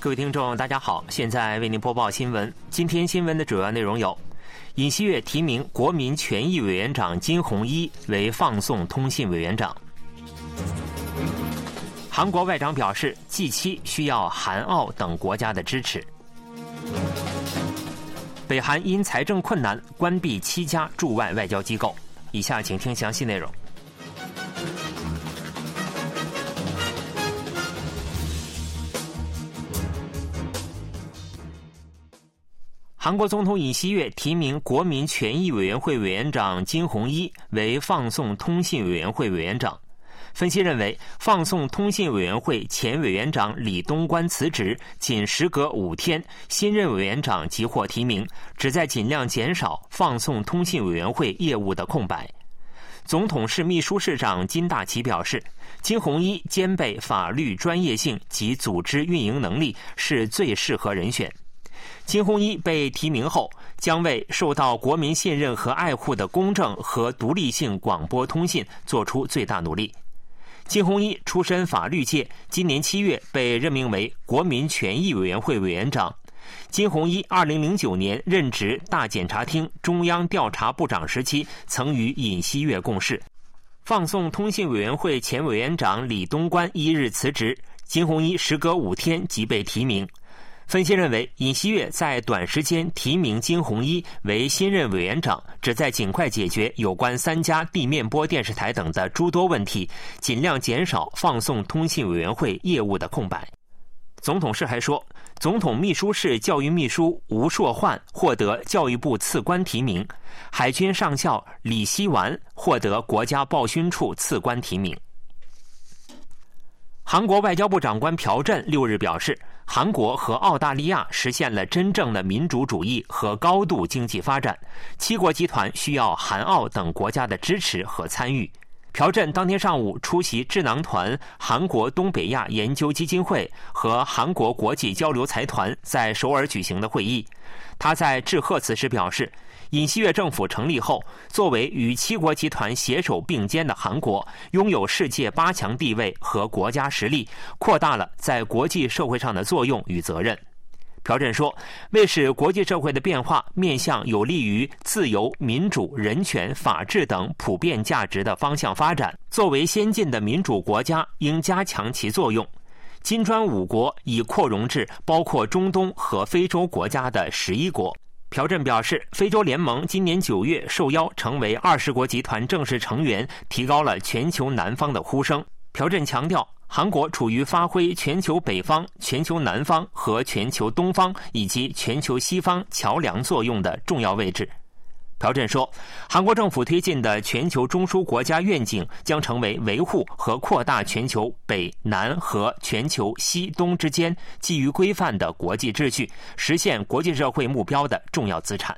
各位听众，大家好，现在为您播报新闻。今天新闻的主要内容有：尹锡悦提名国民权益委员长金鸿一为放送通信委员长；韩国外长表示，G7 需要韩澳等国家的支持；北韩因财政困难关闭七家驻外外交机构。以下请听详细内容。韩国总统尹锡悦提名国民权益委员会委员长金鸿一为放送通信委员会委员长。分析认为，放送通信委员会前委员长李东关辞职，仅时隔五天，新任委员长即获提名，旨在尽量减少放送通信委员会业务的空白。总统室秘书室长金大奇表示，金鸿一兼备法律专业性及组织运营能力，是最适合人选。金鸿一被提名后，将为受到国民信任和爱护的公正和独立性广播通信做出最大努力。金鸿一出身法律界，今年七月被任命为国民权益委员会委员长。金鸿一二零零九年任职大检察厅中央调查部长时期，曾与尹锡悦共事。放送通信委员会前委员长李东关一日辞职，金鸿一时隔五天即被提名。分析认为，尹锡悦在短时间提名金鸿一为新任委员长，旨在尽快解决有关三家地面播电视台等的诸多问题，尽量减少放送通信委员会业务的空白。总统室还说，总统秘书室教育秘书吴硕焕获得教育部次官提名，海军上校李希完获得国家报勋处次官提名。韩国外交部长官朴振六日表示。韩国和澳大利亚实现了真正的民主主义和高度经济发展，七国集团需要韩澳等国家的支持和参与。朴振当天上午出席智囊团韩国东北亚研究基金会和韩国国际交流财团在首尔举行的会议，他在致贺词时表示。尹锡悦政府成立后，作为与七国集团携手并肩的韩国，拥有世界八强地位和国家实力，扩大了在国际社会上的作用与责任。朴振说：“为使国际社会的变化面向有利于自由、民主、人权、法治等普遍价值的方向发展，作为先进的民主国家，应加强其作用。金砖五国已扩容至包括中东和非洲国家的十一国。”朴振表示，非洲联盟今年九月受邀成为二十国集团正式成员，提高了全球南方的呼声。朴振强调，韩国处于发挥全球北方、全球南方和全球东方以及全球西方桥梁作用的重要位置。朴振说，韩国政府推进的全球中枢国家愿景将成为维护和扩大全球北南和全球西东之间基于规范的国际秩序、实现国际社会目标的重要资产。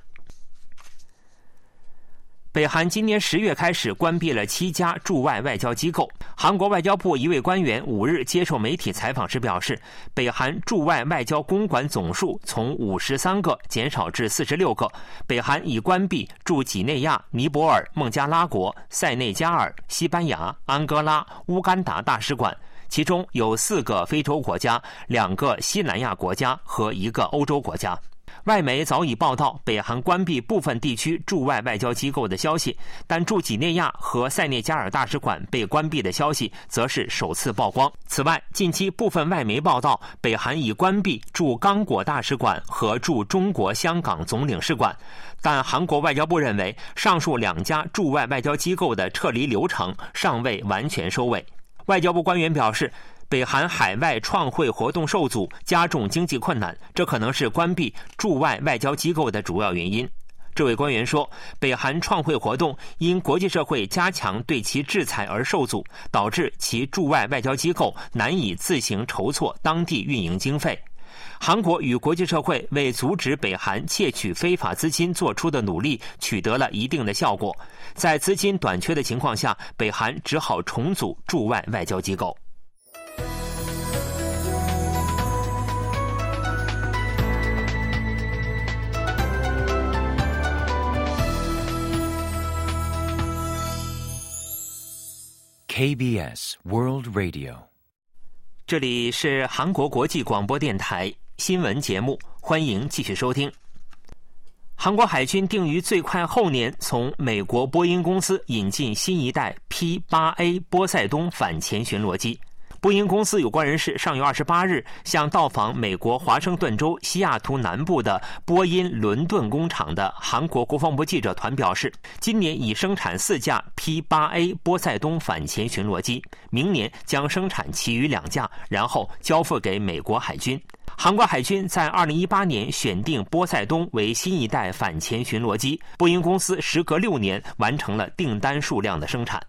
北韩今年十月开始关闭了七家驻外外交机构。韩国外交部一位官员五日接受媒体采访时表示，北韩驻外外交公馆总数从五十三个减少至四十六个。北韩已关闭驻几内亚、尼泊尔、孟加拉国、塞内加尔、西班牙、安哥拉、乌干达大使馆，其中有四个非洲国家、两个西南亚国家和一个欧洲国家。外媒早已报道北韩关闭部分地区驻外外交机构的消息，但驻几内亚和塞内加尔大使馆被关闭的消息则是首次曝光。此外，近期部分外媒报道北韩已关闭驻刚果大使馆和驻中国香港总领事馆，但韩国外交部认为上述两家驻外外交机构的撤离流程尚未完全收尾。外交部官员表示。北韩海外创汇活动受阻，加重经济困难，这可能是关闭驻外外交机构的主要原因。这位官员说，北韩创汇活动因国际社会加强对其制裁而受阻，导致其驻外外交机构难以自行筹措当地运营经费。韩国与国际社会为阻止北韩窃取非法资金做出的努力取得了一定的效果。在资金短缺的情况下，北韩只好重组驻外外交机构。KBS World Radio，这里是韩国国际广播电台新闻节目，欢迎继续收听。韩国海军定于最快后年从美国波音公司引进新一代 P 八 A 波塞冬反潜巡逻机。波音公司有关人士上月二十八日向到访美国华盛顿州西雅图南部的波音伦敦工厂的韩国国防部记者团表示，今年已生产四架 P-8A 波塞冬反潜巡逻机，明年将生产其余两架，然后交付给美国海军。韩国海军在二零一八年选定波塞冬为新一代反潜巡逻机，波音公司时隔六年完成了订单数量的生产。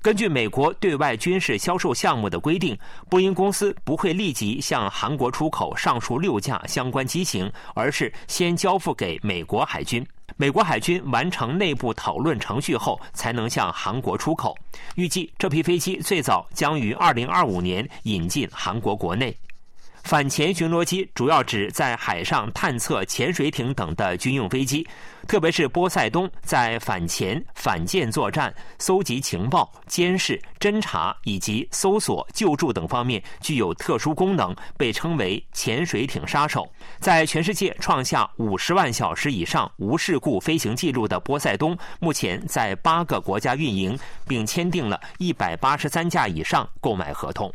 根据美国对外军事销售项目的规定，波音公司不会立即向韩国出口上述六架相关机型，而是先交付给美国海军。美国海军完成内部讨论程序后，才能向韩国出口。预计这批飞机最早将于2025年引进韩国国内。反潜巡逻机主要指在海上探测潜水艇等的军用飞机，特别是波塞冬在反潜、反舰作战、搜集情报、监视、侦察以及搜索、救助等方面具有特殊功能，被称为“潜水艇杀手”。在全世界创下五十万小时以上无事故飞行记录的波塞冬，目前在八个国家运营，并签订了一百八十三架以上购买合同。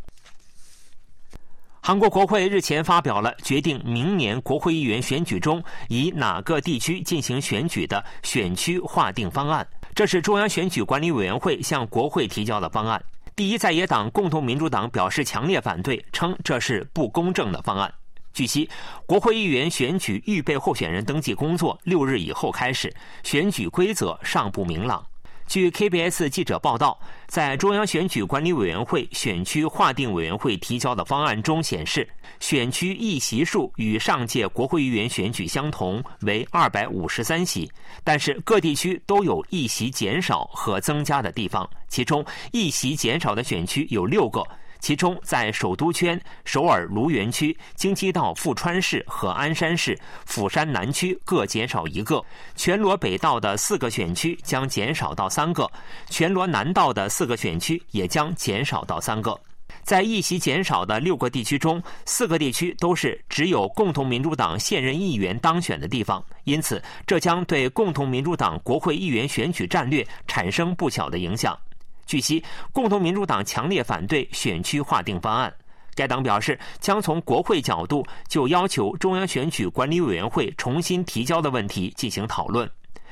韩国国会日前发表了决定明年国会议员选举中以哪个地区进行选举的选区划定方案。这是中央选举管理委员会向国会提交的方案。第一在野党共同民主党表示强烈反对，称这是不公正的方案。据悉，国会议员选举预备候选人登记工作六日以后开始，选举规则尚不明朗。据 KBS 记者报道，在中央选举管理委员会选区划定委员会提交的方案中显示，选区议席数与上届国会议员选举相同，为二百五十三席。但是各地区都有议席减少和增加的地方，其中议席减少的选区有六个。其中，在首都圈、首尔卢园区、京畿道富川市和鞍山市、釜山南区各减少一个；全罗北道的四个选区将减少到三个，全罗南道的四个选区也将减少到三个。在议席减少的六个地区中，四个地区都是只有共同民主党现任议员当选的地方，因此这将对共同民主党国会议员选举战略产生不小的影响。据悉，共同民主党强烈反对选区划定方案。该党表示，将从国会角度就要求中央选举管理委员会重新提交的问题进行讨论。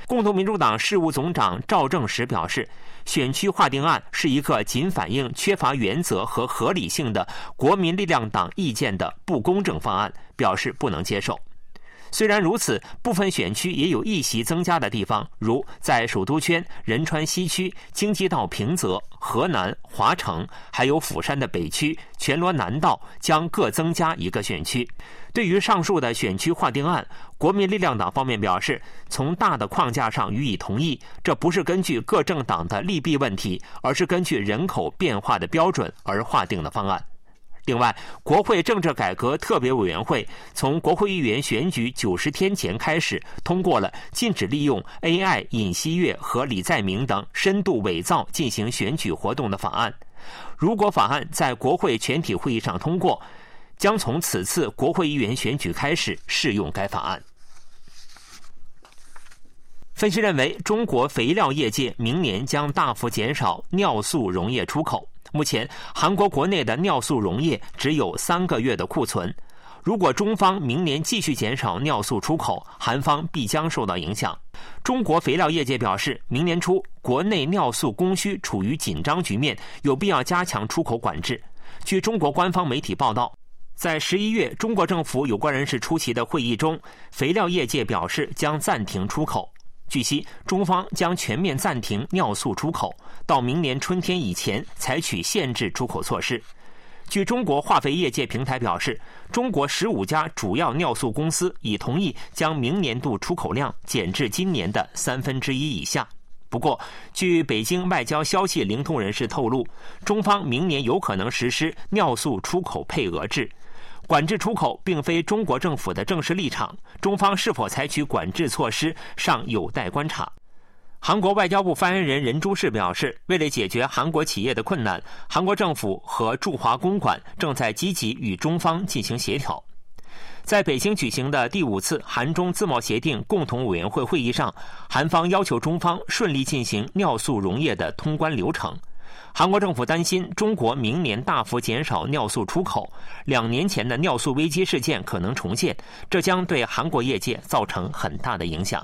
共同民主党事务总长赵正时表示，选区划定案是一个仅反映缺乏原则和合理性的国民力量党意见的不公正方案，表示不能接受。虽然如此，部分选区也有一席增加的地方，如在首都圈、仁川西区、京畿道平泽、河南华城，还有釜山的北区、全罗南道将各增加一个选区。对于上述的选区划定案，国民力量党方面表示，从大的框架上予以同意，这不是根据各政党的利弊问题，而是根据人口变化的标准而划定的方案。另外，国会政治改革特别委员会从国会议员选举九十天前开始，通过了禁止利用 AI 尹锡悦和李在明等深度伪造进行选举活动的法案。如果法案在国会全体会议上通过，将从此次国会议员选举开始适用该法案。分析认为，中国肥料业界明年将大幅减少尿素溶液出口。目前，韩国国内的尿素溶液只有三个月的库存。如果中方明年继续减少尿素出口，韩方必将受到影响。中国肥料业界表示，明年初国内尿素供需处于紧张局面，有必要加强出口管制。据中国官方媒体报道，在十一月中国政府有关人士出席的会议中，肥料业界表示将暂停出口。据悉，中方将全面暂停尿素出口，到明年春天以前采取限制出口措施。据中国化肥业界平台表示，中国十五家主要尿素公司已同意将明年度出口量减至今年的三分之一以下。不过，据北京外交消息灵通人士透露，中方明年有可能实施尿素出口配额制。管制出口并非中国政府的正式立场，中方是否采取管制措施尚有待观察。韩国外交部发言人任珠世表示，为了解决韩国企业的困难，韩国政府和驻华公馆正在积极与中方进行协调。在北京举行的第五次韩中自贸协定共同委员会会议上，韩方要求中方顺利进行尿素溶液的通关流程。韩国政府担心中国明年大幅减少尿素出口，两年前的尿素危机事件可能重现，这将对韩国业界造成很大的影响。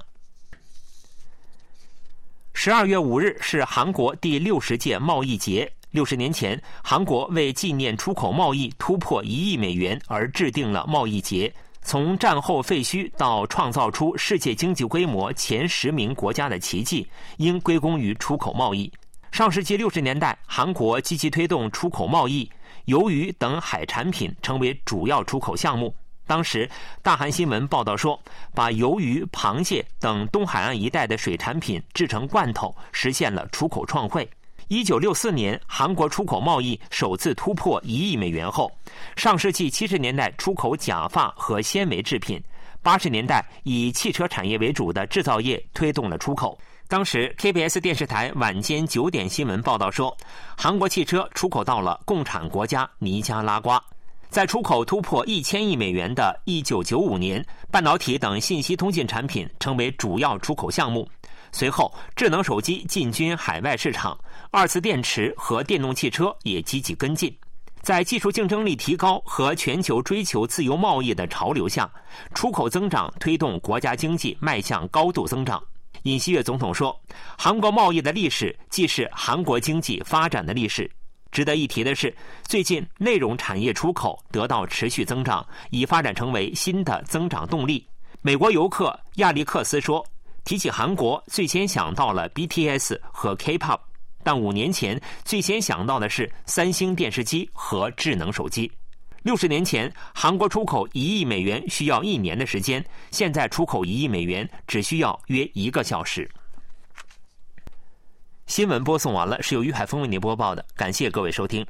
十二月五日是韩国第六十届贸易节。六十年前，韩国为纪念出口贸易突破一亿美元而制定了贸易节。从战后废墟到创造出世界经济规模前十名国家的奇迹，应归功于出口贸易。上世纪六十年代，韩国积极推动出口贸易，鱿鱼等海产品成为主要出口项目。当时，大韩新闻报道说，把鱿鱼、螃蟹等东海岸一带的水产品制成罐头，实现了出口创汇。一九六四年，韩国出口贸易首次突破一亿美元后，上世纪七十年代出口假发和纤维制品，八十年代以汽车产业为主的制造业推动了出口。当时，KBS 电视台晚间九点新闻报道说，韩国汽车出口到了共产国家尼加拉瓜。在出口突破一千亿美元的1995年，半导体等信息通信产品成为主要出口项目。随后，智能手机进军海外市场，二次电池和电动汽车也积极跟进。在技术竞争力提高和全球追求自由贸易的潮流下，出口增长推动国家经济迈向高度增长。尹锡悦总统说：“韩国贸易的历史既是韩国经济发展的历史。”值得一提的是，最近内容产业出口得到持续增长，已发展成为新的增长动力。美国游客亚历克斯说：“提起韩国，最先想到了 BTS 和 K-pop，但五年前最先想到的是三星电视机和智能手机。六十年前，韩国出口一亿美元需要一年的时间，现在出口一亿美元只需要约一个小时。”新闻播送完了，是由于海峰为您播报的，感谢各位收听。